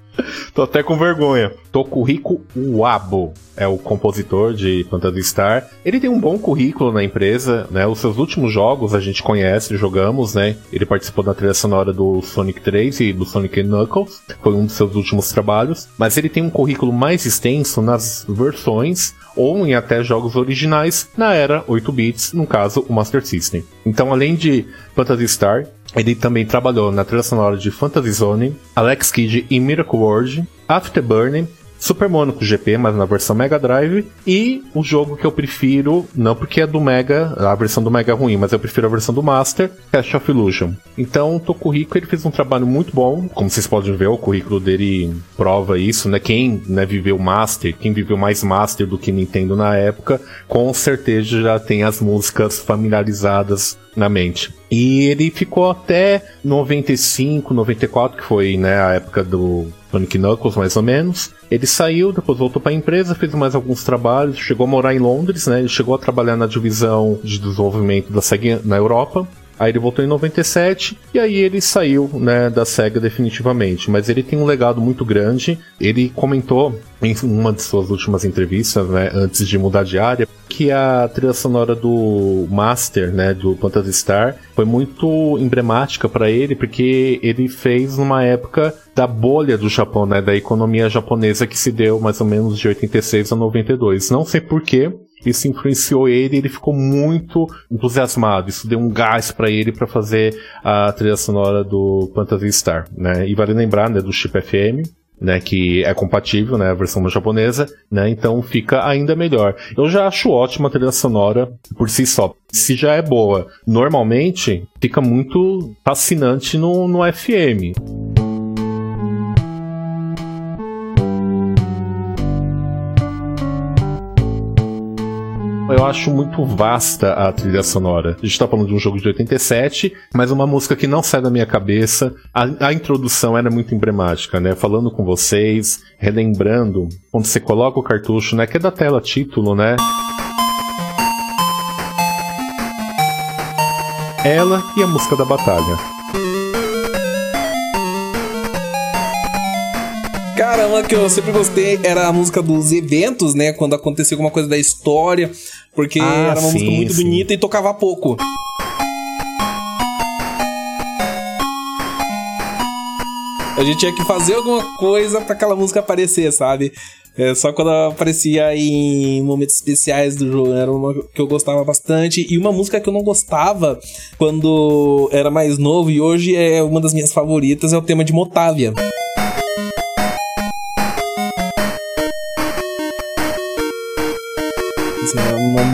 Tô até com vergonha. Tokuhiko Uabo é o compositor de Phantasy Star. Ele tem um bom currículo na empresa, né? Os seus últimos jogos a gente conhece, jogamos, né? Ele participou da trilha sonora do Sonic 3 e do Sonic Knuckles. Foi um dos seus últimos trabalhos. Mas ele tem um currículo mais extenso nas versões ou em até jogos originais na era 8 bits, no caso o Master System. Então, além de Phantasy Star, ele também trabalhou na trilha sonora de Fantasy Zone, Alex Kidd e Miracle World, Afterburner, Super Monaco GP, mas na versão Mega Drive, e o jogo que eu prefiro, não porque é do Mega, a versão do Mega é ruim, mas eu prefiro a versão do Master, Cash of Illusion. Então, o Tokuhiko ele fez um trabalho muito bom, como vocês podem ver, o currículo dele prova isso, né? Quem né, viveu Master, quem viveu mais Master do que Nintendo na época, com certeza já tem as músicas familiarizadas na mente. E ele ficou até 95, 94, que foi né, a época do Sonic Knuckles, mais ou menos. Ele saiu, depois voltou para a empresa, fez mais alguns trabalhos, chegou a morar em Londres, né? Ele chegou a trabalhar na divisão de desenvolvimento da SEGA na Europa. Aí ele voltou em 97 e aí ele saiu né, da SEGA definitivamente. Mas ele tem um legado muito grande. Ele comentou em uma de suas últimas entrevistas, né, antes de mudar de área, que a trilha sonora do Master, né, do Phantasy Star, foi muito emblemática para ele, porque ele fez numa época da bolha do Japão, né, da economia japonesa que se deu mais ou menos de 86 a 92. Não sei porquê, isso influenciou ele, ele ficou muito entusiasmado. Isso deu um gás para ele para fazer a trilha sonora do Phantasy Star, né? E vale lembrar, né, do chip FM, né, que é compatível, né, a versão japonesa, né, então fica ainda melhor. Eu já acho ótima a trilha sonora por si só. Se já é boa, normalmente fica muito fascinante no, no FM. Eu acho muito vasta a trilha sonora. A gente tá falando de um jogo de 87, mas uma música que não sai da minha cabeça. A, a introdução era muito emblemática, né? Falando com vocês, relembrando, quando você coloca o cartucho, né? Que é da tela título, né? Ela e a música da batalha. Cara, uma que eu sempre gostei era a música dos eventos, né? Quando acontecia alguma coisa da história, porque Ah, era uma música sim, muito sim. bonita e tocava pouco. A gente tinha que fazer alguma coisa pra aquela música aparecer, sabe? É, só quando aparecia em momentos especiais do jogo. Era uma que eu gostava bastante. E uma música que eu não gostava quando era mais novo e hoje é uma das minhas favoritas, é o tema de Motávia.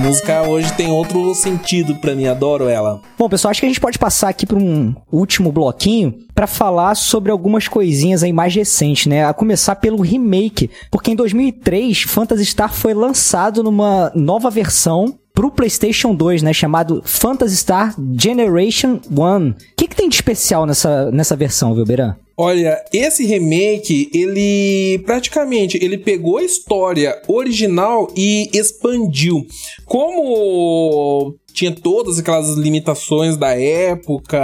Música hoje tem outro sentido pra mim, adoro ela. Bom, pessoal, acho que a gente pode passar aqui para um último bloquinho para falar sobre algumas coisinhas aí mais recentes, né? A começar pelo remake, porque em 2003 Phantasy Star foi lançado numa nova versão pro PlayStation 2, né, chamado Phantasy Star Generation 1. O que, que tem de especial nessa, nessa versão, Vilberan? Olha, esse remake, ele praticamente ele pegou a história original e expandiu. Como tinha todas aquelas limitações da época.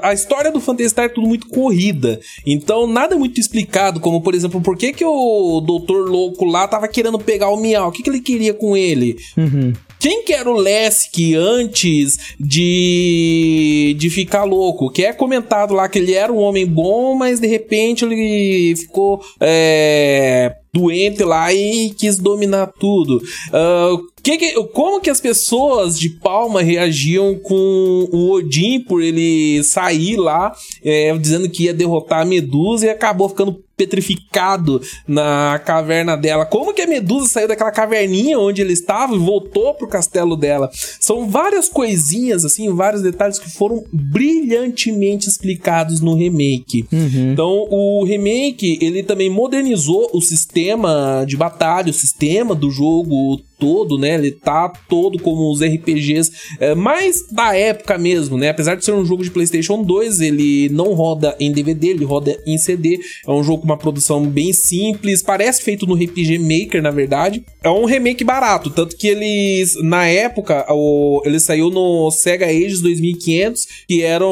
A história do Phantasy Star é tudo muito corrida. Então, nada muito explicado, como por exemplo, por que, que o Doutor Louco lá tava querendo pegar o Miau? O que, que ele queria com ele? Uhum. Quem que era o Lesk antes de, de ficar louco? Que é comentado lá que ele era um homem bom, mas de repente ele ficou é, doente lá e quis dominar tudo. Uh, que que, como que as pessoas de Palma reagiam com o Odin por ele sair lá, é, dizendo que ia derrotar a Medusa e acabou ficando petrificado na caverna dela. Como que a Medusa saiu daquela caverninha onde ele estava e voltou pro castelo dela? São várias coisinhas, assim, vários detalhes que foram brilhantemente explicados no remake. Uhum. Então, o remake, ele também modernizou o sistema de batalha, o sistema do jogo todo, né? Ele tá todo como os RPGs é, mais da época mesmo, né? Apesar de ser um jogo de PlayStation 2, ele não roda em DVD, ele roda em CD. É um jogo uma produção bem simples, parece feito no RPG Maker, na verdade. É um remake barato, tanto que eles, na época, o, ele saiu no Sega Ages 2500, que eram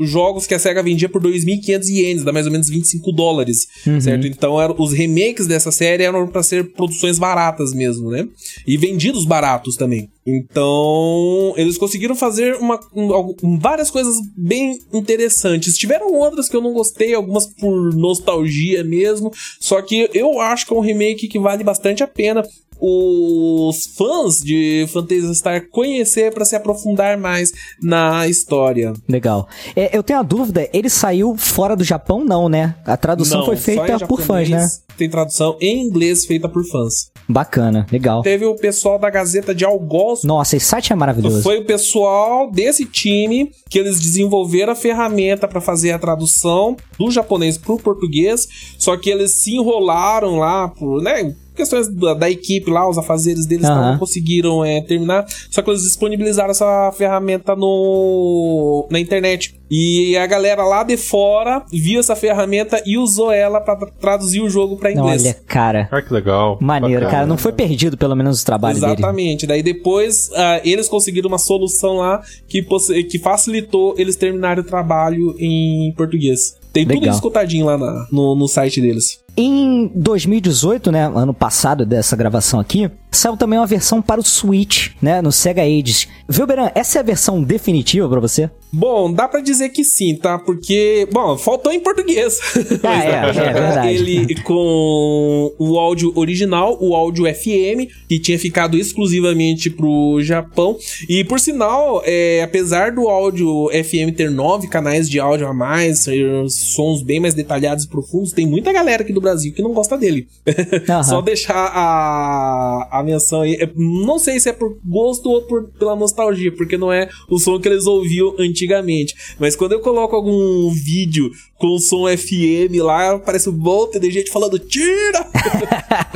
jogos que a Sega vendia por 2.500 ienes, dá mais ou menos 25 dólares, certo? Então, eram, os remakes dessa série eram para ser produções baratas mesmo, né? E vendidos baratos também. Então, eles conseguiram fazer uma, um, várias coisas bem interessantes. Tiveram outras que eu não gostei, algumas por nostalgia mesmo. Só que eu acho que é um remake que vale bastante a pena os fãs de Phantasy Star conhecer para se aprofundar mais na história. Legal. É, eu tenho a dúvida, ele saiu fora do Japão, não, né? A tradução Não, foi feita por fãs, né? Tem tradução em inglês feita por fãs. Bacana, legal. Teve o pessoal da Gazeta de Algoz Nossa, esse site é maravilhoso. Foi o pessoal desse time que eles desenvolveram a ferramenta para fazer a tradução do japonês pro português, só que eles se enrolaram lá por, né, questões da, da equipe lá, os afazeres deles Aham. não conseguiram é, terminar, só que eles disponibilizaram essa ferramenta no na internet. E a galera lá de fora viu essa ferramenta e usou ela para traduzir o jogo para inglês. Olha, cara. Ah, que legal. Maneiro, Bacana. cara. Não foi perdido, pelo menos, o trabalho dele. Exatamente. Daí depois ah, eles conseguiram uma solução lá que, que facilitou eles terminarem o trabalho em português. Tem tudo Legal. escutadinho lá na- no, no site deles. Em 2018, né, ano passado dessa gravação aqui, saiu também uma versão para o Switch, né, no Sega Ages. Vilberan, essa é a versão definitiva pra você? Bom, dá pra dizer que sim, tá? Porque, bom, faltou em português. Ah, é, é verdade. Ele com o áudio original, o áudio FM, que tinha ficado exclusivamente pro Japão. E por sinal, é, apesar do áudio FM ter nove canais de áudio a mais, sons bem mais detalhados e profundos, tem muita galera aqui do Brasil que não gosta dele. Aham. Só deixar a, a menção aí. É, Não sei se é por gosto ou por, pela nostalgia, porque não é o som que eles ouviam antigamente. Mas quando eu coloco algum vídeo com som FM lá, parece um monte de gente falando tira!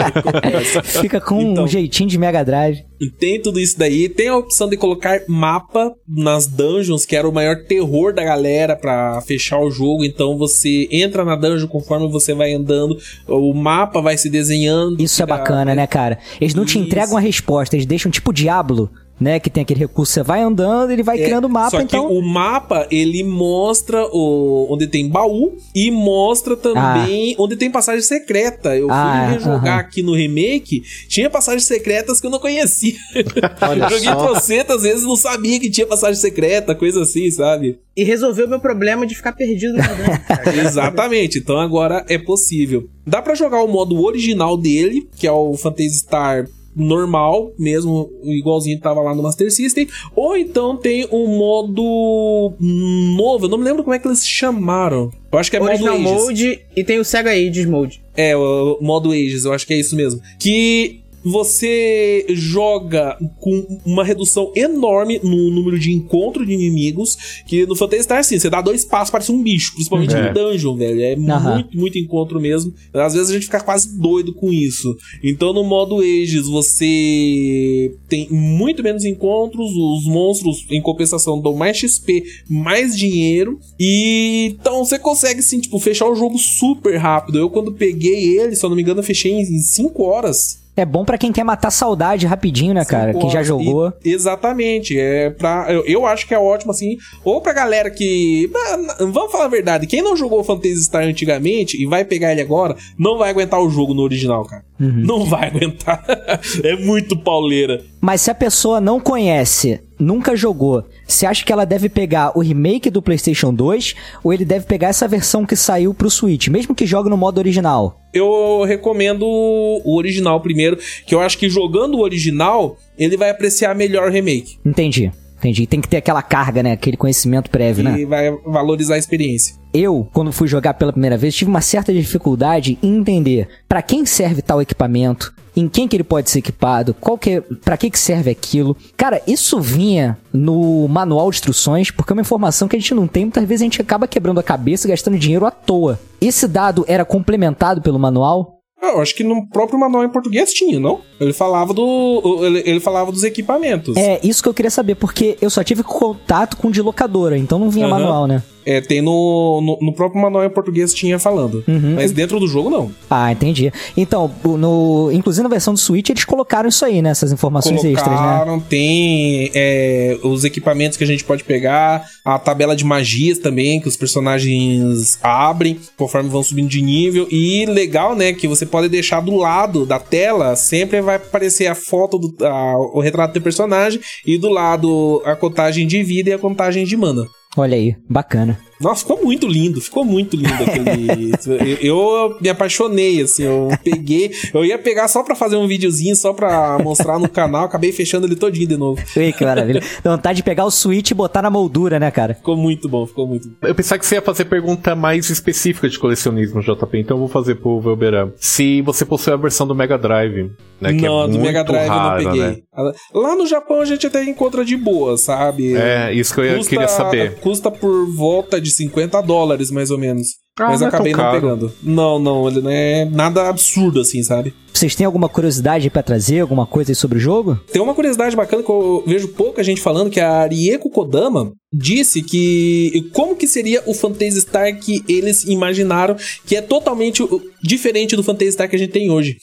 Fica com Então. um jeitinho de Mega Drive. Tem tudo isso daí. Tem a opção de colocar mapa nas dungeons, que era o maior terror da galera pra fechar o jogo. Então você entra na dungeon conforme você vai andando, o mapa vai se desenhando. Isso é bacana, né, cara? Eles não te Isso. entregam a resposta, eles deixam tipo Diablo, né? Que tem aquele recurso, você vai andando, ele vai É, criando mapa, Só então. que o mapa, ele mostra o, onde tem baú e mostra também onde tem passagem secreta. Eu Ah, fui rejogar aham. aqui no remake, tinha passagens secretas que eu não conhecia. Olha Joguei trocentas vezes não sabia que tinha passagem secreta, coisa assim, sabe? E resolveu meu problema de ficar perdido cara. Exatamente, então agora é possível. Dá pra jogar o modo original dele, que é o Phantasy Star normal, mesmo igualzinho que tava lá no Master System, ou então tem um modo novo, eu não me lembro como é que eles chamaram. Eu acho que é modo Original Ages. Mode e tem o Sega Ages Mode. É, o modo Ages, eu acho que é isso mesmo. Que você joga com uma redução enorme no número de encontro de inimigos, que no Phantasy Star, assim, você dá dois passos, parece um bicho, principalmente É. no dungeon, velho. É Aham. muito, muito encontro mesmo. Às vezes a gente fica quase doido com isso. Então no modo Ages você tem muito menos encontros, os monstros em compensação dão mais XP, mais dinheiro e então você consegue assim, tipo, fechar o jogo super rápido. Eu quando peguei ele, se eu não me engano, eu fechei em 5 horas. É bom pra quem quer matar saudade rapidinho, né, cara? Cinco Quem já jogou. E- exatamente. É pra, eu, eu acho que é ótimo, assim. Ou pra galera que. Vamos falar a verdade. Quem não jogou Phantasy Star antigamente e vai pegar ele agora, não vai aguentar o jogo no original, cara. Uhum. Não vai aguentar. é muito pauleira. Mas se a pessoa não conhece, nunca jogou, você acha que ela deve pegar o remake do PlayStation 2 ou ele deve pegar essa versão que saiu pro Switch, mesmo que jogue no modo original? Eu recomendo o original primeiro, que eu acho que jogando o original, ele vai apreciar melhor o remake. Entendi. Entendi. Tem que ter aquela carga, né? Aquele conhecimento prévio, né? E vai valorizar a experiência. Eu, quando fui jogar pela primeira vez, tive uma certa dificuldade em entender pra quem serve tal equipamento, em quem que ele pode ser equipado, qual que é, para que que serve aquilo. Cara, isso vinha no manual de instruções, porque é uma informação que a gente não tem, muitas vezes a gente acaba quebrando a cabeça e gastando dinheiro à toa. Esse dado era complementado pelo manual? Ah, Eu acho que no próprio manual em português tinha, não? Ele falava do. Ele, ele falava dos equipamentos. É, isso que eu queria saber, porque eu só tive contato com de locadora, então não vinha Aham. manual, né? É, tem no, no, no próprio manual em português tinha falando. Uhum. Mas dentro do jogo, não. Ah, entendi. Então, no, inclusive na versão do Switch, eles colocaram isso aí, né? Essas informações extras, né? Colocaram, tem é, os equipamentos que a gente pode pegar, a tabela de magias também, que os personagens abrem conforme vão subindo de nível. E legal, né, que você pode deixar do lado da tela, sempre vai aparecer a foto, do, a- o retrato do personagem, e do lado a contagem de vida e a contagem de mana. Olha aí, bacana. Nossa, ficou muito lindo, ficou muito lindo aquele. eu, eu me apaixonei, assim, eu peguei. Eu ia pegar só pra fazer um videozinho, só pra mostrar no canal, acabei fechando ele todinho de novo. Ei, que maravilha. Dá vontade de pegar o Switch e botar na moldura, né, cara? Ficou muito bom, ficou muito bom. Eu pensava que você ia fazer pergunta mais específica de colecionismo, JP, então eu vou fazer pro Velberan. Se você possui a versão do Mega Drive, né? que não, é do muito Mega Drive rara, eu não peguei. Né? Lá no Japão a gente até encontra de boa, sabe? É, isso que eu ia- queria saber. Custa por volta de 50 dólares, mais ou menos. Ah, Mas não é acabei tão não pegando. Não, não, ele não é nada absurdo assim, sabe? Vocês têm alguma curiosidade pra trazer, alguma coisa aí sobre o jogo? Tem uma curiosidade bacana que eu vejo pouca gente falando, que a Rieko Kodama disse que como que seria o Phantasy Star que eles imaginaram, que é totalmente diferente do Phantasy Star que a gente tem hoje.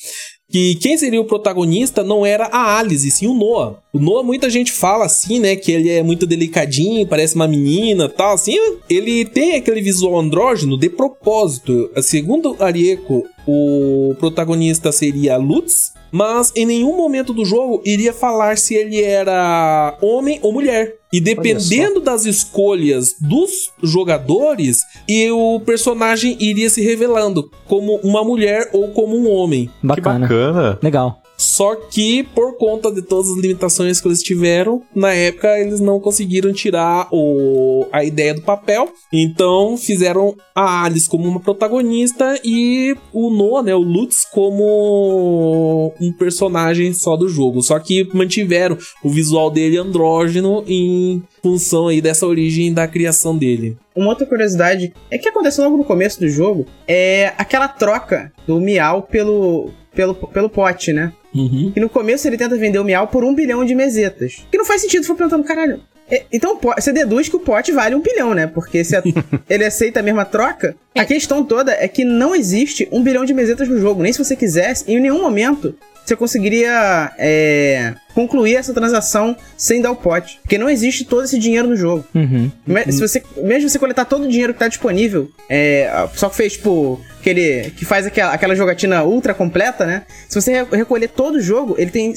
Que quem seria o protagonista não era a Alice, sim o Noah. O Noah, muita gente fala assim, né? Que ele é muito delicadinho, parece uma menina tal. Assim, ele tem aquele visual andrógeno de propósito. Segundo a Rieko, o protagonista seria Lutz, mas em nenhum momento do jogo iria falar se ele era homem ou mulher. E dependendo das escolhas dos jogadores, e o personagem iria se revelando como uma mulher ou como um homem. Que Bacana. bacana. Legal. Só que, por conta de todas as limitações que eles tiveram, na época eles não conseguiram tirar o, a ideia do papel. Então fizeram a Alice como uma protagonista e o Noah, né, o Lutz, como um personagem só do jogo. Só que mantiveram o visual dele andrógeno em função aí dessa origem da criação dele. Uma outra curiosidade é que aconteceu logo no começo do jogo é aquela troca do Miau pelo, pelo, pelo pote, né? Uhum. E no começo ele tenta vender o Miau por um bilhão de mesetas. Que não faz sentido, foi perguntando, caralho. é, então você deduz que o pote vale um bilhão, né? Porque se a- ele aceita a mesma troca. A questão toda é que não existe um bilhão de mesetas no jogo. Nem se você quisesse, em nenhum momento você conseguiria é, concluir essa transação sem dar o pote. Porque não existe todo esse dinheiro no jogo. Uhum. Me- Se você, mesmo você coletar todo o dinheiro que tá disponível, é, só que fez, tipo, aquele. que faz aquela, aquela jogatina ultra completa, né? Se você re- recolher todo o jogo, ele tem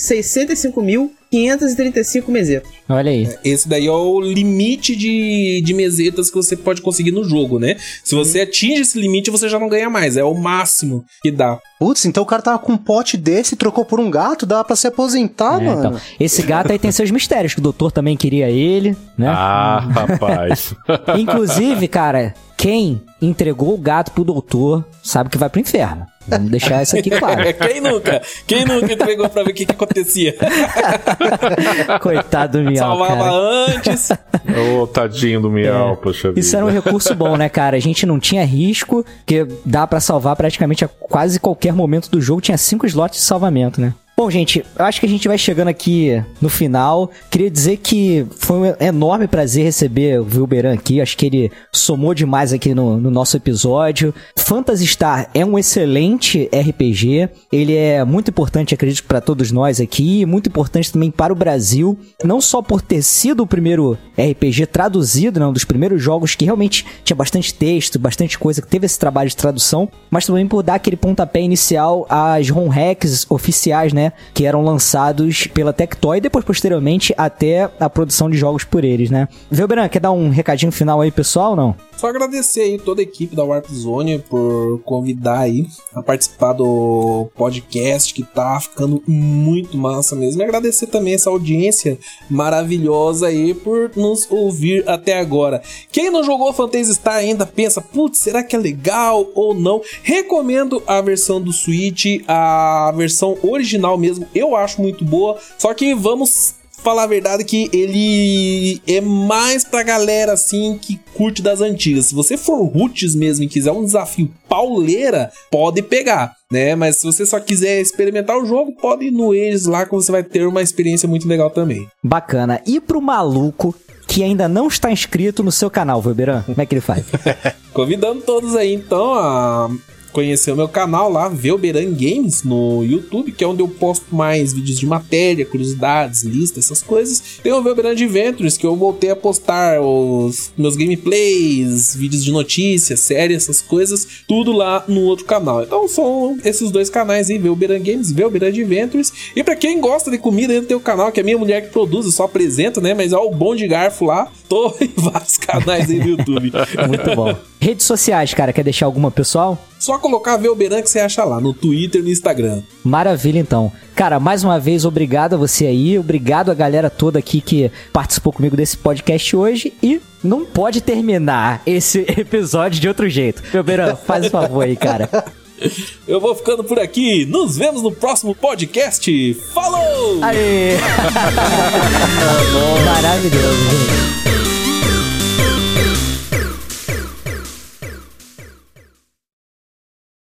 65.535 mesetas. Olha aí. Esse daí é o limite de, de mesetas que você pode conseguir no jogo, né? Se você atinge esse limite, você já não ganha mais. É o máximo que dá. Putz, então o cara tava com um pote desse, trocou por um gato, dava pra se aposentar, É, mano. então, esse gato aí tem seus mistérios, que o doutor também queria ele, né? Ah, rapaz. Inclusive, cara, quem entregou o gato pro doutor sabe que vai pro inferno. Vamos deixar isso aqui claro. Quem nunca? Quem nunca entregou pra ver o que, que acontecia? Coitado do Miau, Salvava cara. antes. Ô, tadinho do Miau, poxa vida. Isso era um recurso bom, né, cara? A gente não tinha risco, porque dá pra salvar praticamente a quase qualquer momento do jogo. Tinha cinco slots de salvamento, né? Bom, gente, eu acho que a gente vai chegando aqui no final. Queria dizer que foi um enorme prazer receber o Wilberan aqui. Acho que ele somou demais aqui no, no nosso episódio. Phantasy Star é um excelente RPG. Ele é muito importante, acredito, para todos nós aqui. Muito importante também para o Brasil. Não só por ter sido o primeiro RPG traduzido, né, um dos primeiros jogos que realmente tinha bastante texto, bastante coisa, que teve esse trabalho de tradução, mas também por dar aquele pontapé inicial às ROM hacks oficiais, né? Que eram lançados pela Tectoy e depois, posteriormente, até a produção de jogos por eles, né? Velberan, quer dar um recadinho final aí, pessoal, não? Só agradecer aí toda a equipe da Warp Zone por convidar aí a participar do podcast que tá ficando muito massa mesmo. E agradecer também essa audiência maravilhosa aí por nos ouvir até agora. Quem não jogou Phantasy Star ainda pensa, putz, será que é legal ou não? Recomendo a versão do Switch, a versão original mesmo, eu acho muito boa. Só que vamos falar a verdade que ele é mais pra galera assim que curte das antigas. Se você for roots mesmo e quiser um desafio pauleira, pode pegar, né? Mas se você só quiser experimentar o jogo, pode ir no eles lá que você vai ter uma experiência muito legal também. Bacana. E pro maluco que ainda não está inscrito no seu canal, Velberan, como é que ele faz? Convidando todos aí então a conhecer o meu canal lá, Velberan Games, no YouTube, que é onde eu posto mais vídeos de matéria, curiosidades, listas, essas coisas. Tem o Velberan Adventures, que eu voltei a postar os meus gameplays, vídeos de notícias, séries, essas coisas, tudo lá no outro canal. Então são esses dois canais aí, Velberan Games, Velberan Adventures. E pra quem gosta de comida, ainda tem o canal que é minha mulher que produz, eu só apresento, né? Mas é o Bom de Garfo lá. Tô em vários canais aí no YouTube. Muito bom. Redes sociais, cara, quer deixar alguma pessoal? Só colocar Velberan que você acha lá, no Twitter e no Instagram. Maravilha, então. Cara, mais uma vez, obrigado a você aí, obrigado a galera toda aqui que participou comigo desse podcast hoje e não pode terminar esse episódio de outro jeito. Velberan, faz o favor aí, cara. Eu vou ficando por aqui. Nos vemos no próximo podcast. Falou! Aê! Maravilhoso, gente.